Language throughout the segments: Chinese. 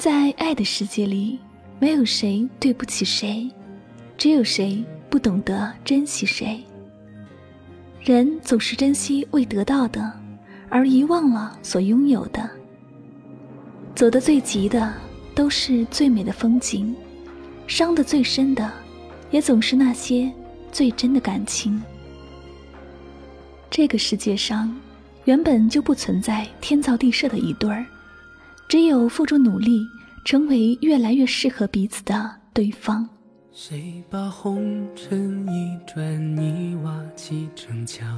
在爱的世界里，没有谁对不起谁，只有谁不懂得珍惜谁。人总是珍惜未得到的，而遗忘了所拥有的。走得最急的，都是最美的风景；伤得最深的，也总是那些最真的感情。这个世界上，原本就不存在天造地设的一对儿，只有付出努力，成为越来越适合彼此的对方。谁把红尘一砖一瓦砌成墙？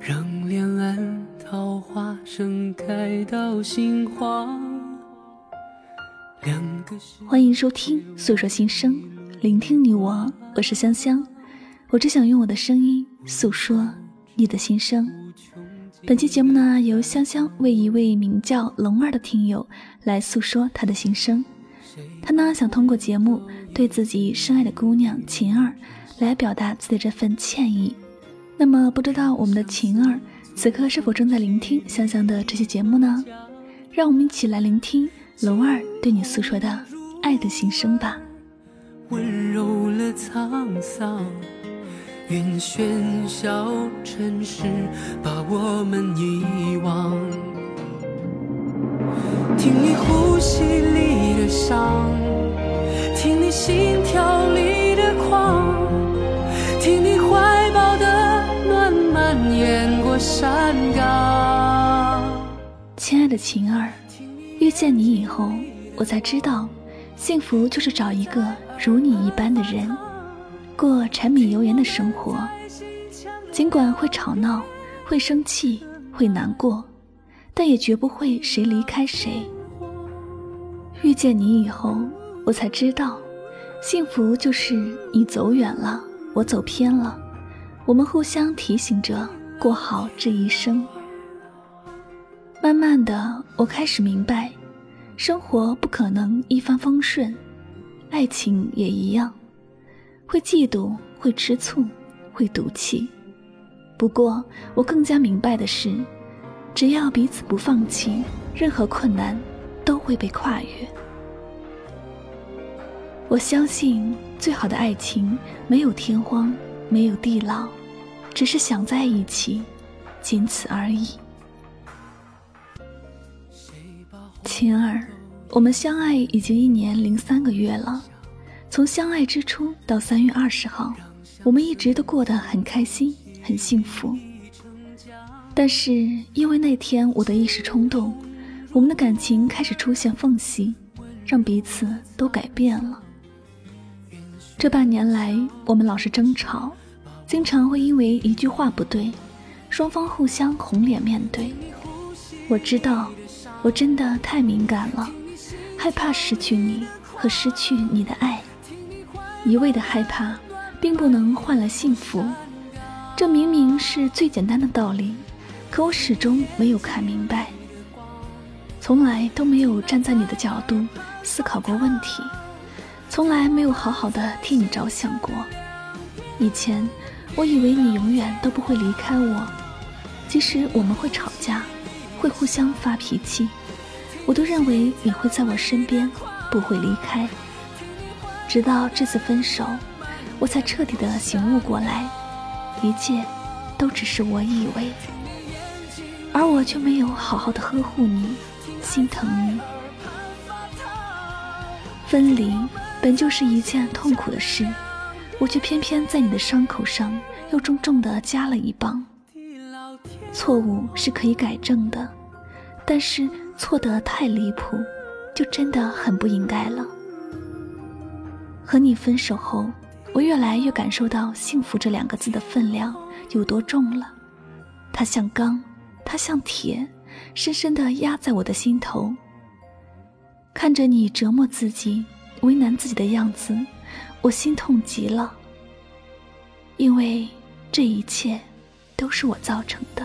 让两岸桃花盛开到心慌。欢迎收听《诉说心声》，聆听你我，我是香香。我只想用我的声音诉说你的心声。本期节目呢，由香香为一位名叫龙儿的听友来诉说他的心声。他呢，想通过节目对自己深爱的姑娘晴儿来表达自己这份歉意。那么，不知道我们的晴儿此刻是否正在聆听香香的这期节目呢？让我们一起来聆听龙儿对你诉说的爱的心声吧。温柔了沧桑，愿喧嚣尘世把我们遗忘。听你呼吸里的伤，听你心跳里的狂，听你怀抱的暖蔓延过山岗。亲爱的晴儿，遇见你以后，我才知道，幸福就是找一个如你一般的人，过柴米油盐的生活。尽管会吵闹，会生气，会难过，但也绝不会谁离开谁。遇见你以后，我才知道，幸福就是你走远了，我走偏了，我们互相提醒着过好这一生。慢慢的，我开始明白，生活不可能一帆风顺，爱情也一样，会嫉妒，会吃醋，会赌气。不过，我更加明白的是，只要彼此不放弃，任何困难。都会被跨越。我相信，最好的爱情没有天荒，没有地老，只是想在一起，仅此而已。晴儿，我们相爱已经一年零三个月了。从相爱之初到三月二十号，我们一直都过得很开心，很幸福。但是因为那天我的一时冲动。我们的感情开始出现缝隙，让彼此都改变了。这半年来，我们老是争吵，经常会因为一句话不对，双方互相红脸面对。我知道，我真的太敏感了，害怕失去你和失去你的爱。一味的害怕，并不能换来幸福。这明明是最简单的道理，可我始终没有看明白。从来都没有站在你的角度思考过问题，从来没有好好的替你着想过。以前我以为你永远都不会离开我，即使我们会吵架，会互相发脾气，我都认为你会在我身边，不会离开。直到这次分手，我才彻底的醒悟过来，一切都只是我以为，而我却没有好好的呵护你。心疼你，分离本就是一件痛苦的事，我却偏偏在你的伤口上又重重的加了一棒。错误是可以改正的，但是错得太离谱，就真的很不应该了。和你分手后，我越来越感受到“幸福”这两个字的分量有多重了。它像钢，它像铁。深深地压在我的心头。看着你折磨自己、为难自己的样子，我心痛极了。因为这一切都是我造成的。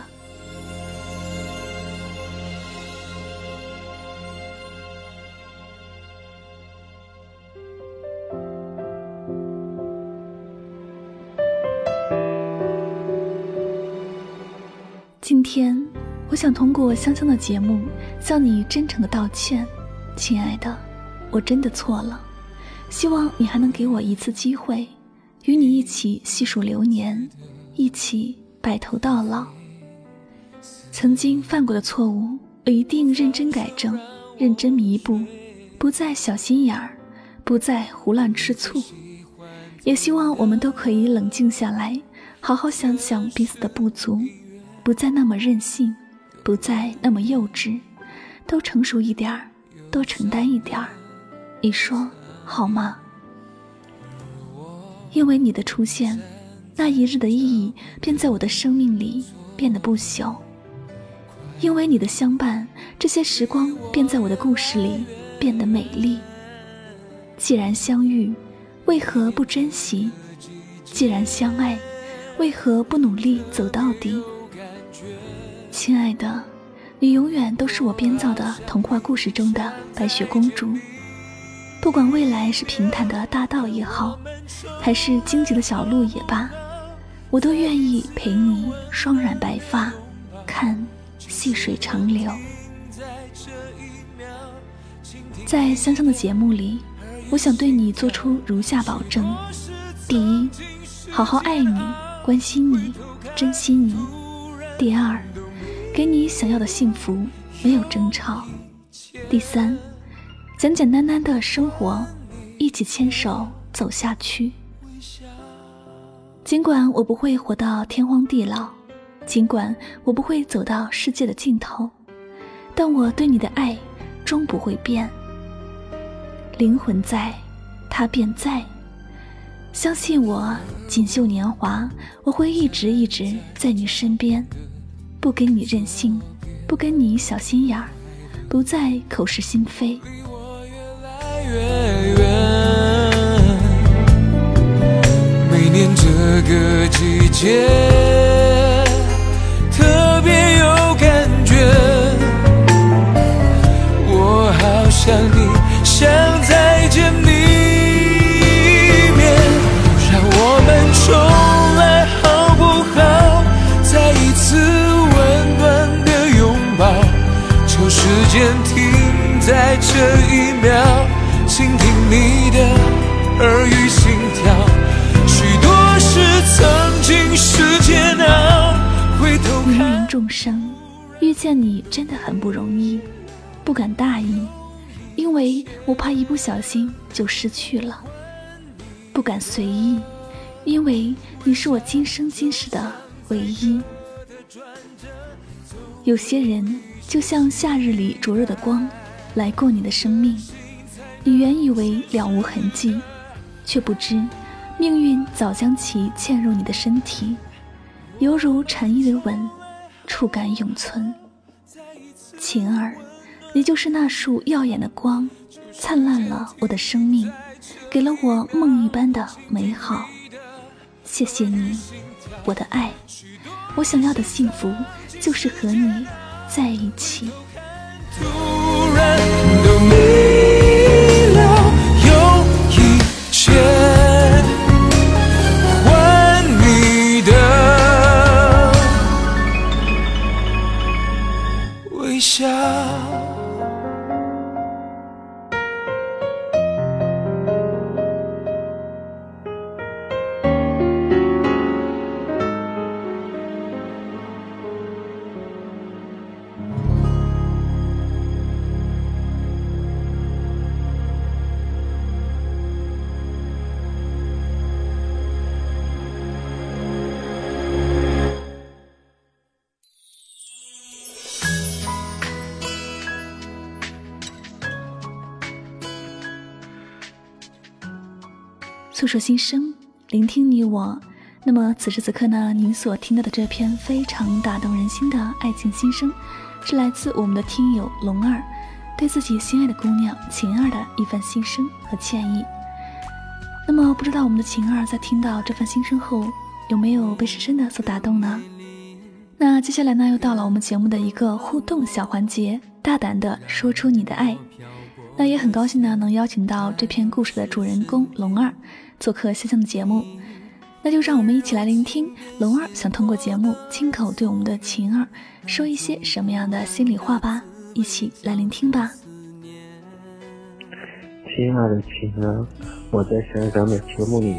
天。我想通过香香的节目向你真诚的道歉，亲爱的，我真的错了。希望你还能给我一次机会，与你一起细数流年，一起白头到老。曾经犯过的错误，我一定认真改正，认真弥补，不再小心眼儿，不再胡乱吃醋。也希望我们都可以冷静下来，好好想想彼此的不足，不再那么任性，不再那么幼稚，都成熟一点儿，多承担一点儿。你说？好吗？因为你的出现，那一日的意义便在我的生命里变得不朽。因为你的相伴，这些时光便在我的故事里变得美丽。既然相遇，为何不珍惜？既然相爱，为何不努力走到底？亲爱的，你永远都是我编造的童话故事中的白雪公主。不管未来是平坦的大道也好，还是荆棘的小路也罢，我都愿意陪你双染白发，看细水长流。在香香的节目里，我想对你做出如下保证：第一，好好爱你，关心你，珍惜你；第二，给你想要的幸福，没有争吵；第三。简简单单的生活，一起牵手走下去。尽管我不会活到天荒地老，尽管我不会走到世界的尽头，但我对你的爱终不会变。灵魂在，它便在。相信我，锦绣年华，我会一直一直在你身边，不跟你任性，不跟你小心眼儿，不再口是心非。每年这个季节见你真的很不容易，不敢大意，因为我怕一不小心就失去了；不敢随意，因为你是我今生今世的唯一。有些人就像夏日里灼热的光，来过你的生命。你原以为了无痕迹，却不知命运早将其嵌入你的身体，犹如蝉翼的吻，触感永存。晴儿，你就是那束耀眼的光，灿烂了我的生命，给了我梦一般的美好。谢谢你，我的爱，我想要的幸福就是和你在一起。诉说心声，聆听你我。那么此时此刻呢，您所听到的这篇非常打动人心的爱情心声，是来自我们的听友龙儿对自己心爱的姑娘晴儿的一份心声和歉意。那么不知道我们的晴儿在听到这份心声后，有没有被深深的所打动呢？那接下来呢，又到了我们节目的一个互动小环节，大胆的说出你的爱。那也很高兴呢，能邀请到这篇故事的主人公龙儿。做客香香的节目，那就让我们一起来聆听龙儿想通过节目亲口对我们的晴儿说一些什么样的心里话吧，一起来聆听吧。亲爱的晴儿，我在香香的节目里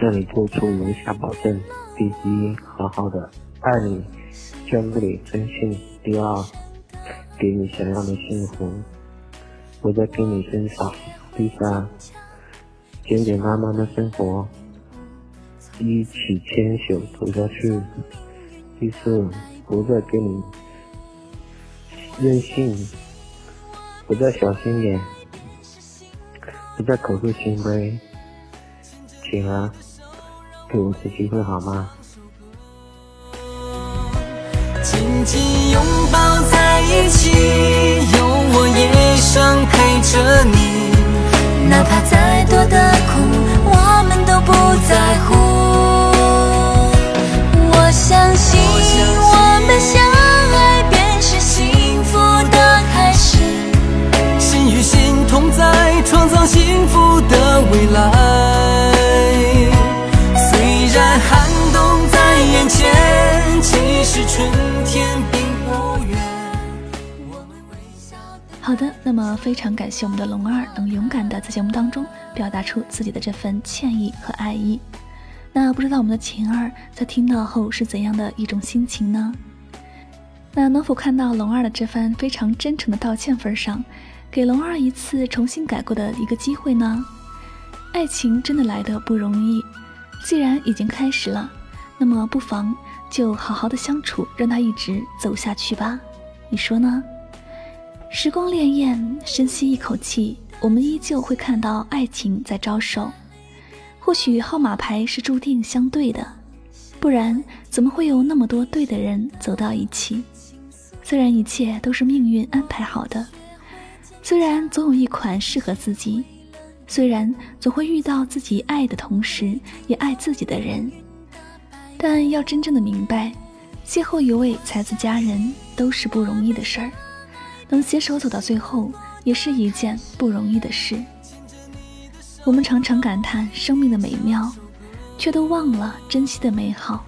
向你做出如下保证：第一，好好的爱你，眷顾你，真心；第二，给你想要的幸福，我在给你减少；第三，简简单单的生活。一起牵手走下去。第四，不再给你任性，不再小心眼，不再口是心非。请啊，给我次机会好吗？紧紧拥抱在一起，有我一生陪着你，哪怕再好的，那么非常感谢我们的龙儿能勇敢的在节目当中表达出自己的这份歉意和爱意。那不知道我们的晴儿在听到后是怎样的一种心情呢？那能否看到龙二的这番非常真诚的道歉份上，给龙二一次重新改过的一个机会呢？爱情真的来的不容易，既然已经开始了，那么不妨就好好的相处，让它一直走下去吧。你说呢？时光潋滟，深吸一口气，我们依旧会看到爱情在招手。或许号码牌是注定相对的，不然怎么会有那么多对的人走到一起？虽然一切都是命运安排好的，虽然总有一款适合自己，虽然总会遇到自己爱的同时也爱自己的人，但要真正的明白，邂逅一位才子佳人都是不容易的事儿，能携手走到最后也是一件不容易的事。我们常常感叹生命的美妙，却都忘了珍惜的美好。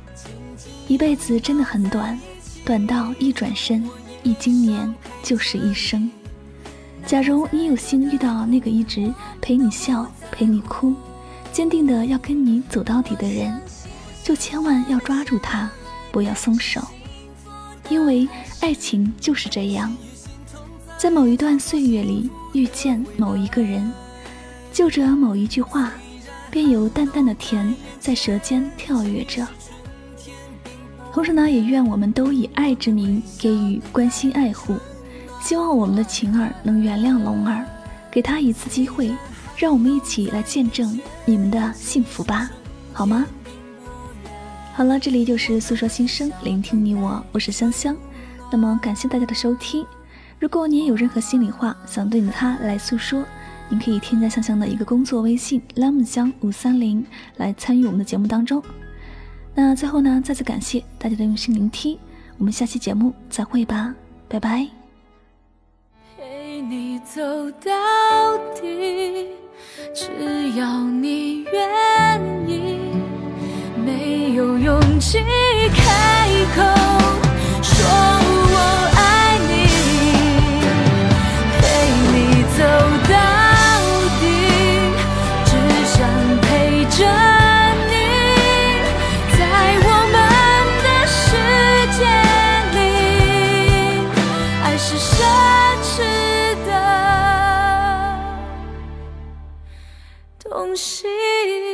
一辈子真的很短，短到一转身，一经年就是一生。假如你有幸遇到那个一直陪你笑、陪你哭、坚定的要跟你走到底的人，就千万要抓住他，不要松手。因为爱情就是这样，在某一段岁月里遇见某一个人。就着某一句话，便有淡淡的甜在舌尖跳跃着。同时呢，也愿我们都以爱之名给予关心爱护。希望我们的晴儿能原谅龙儿，给他一次机会，让我们一起来见证你们的幸福吧，好吗？好了，这里就是诉说心声，聆听你我，我是香香。那么感谢大家的收听。如果你也有任何心里话想对你的他来诉说。您可以添加香香的一个工作微信 lemon 香五三零来参与我们的节目当中。那最后呢，再次感谢大家的用心聆听，我们下期节目再会吧，拜拜。陪你走到底，只要你愿意，没有勇气开口说。心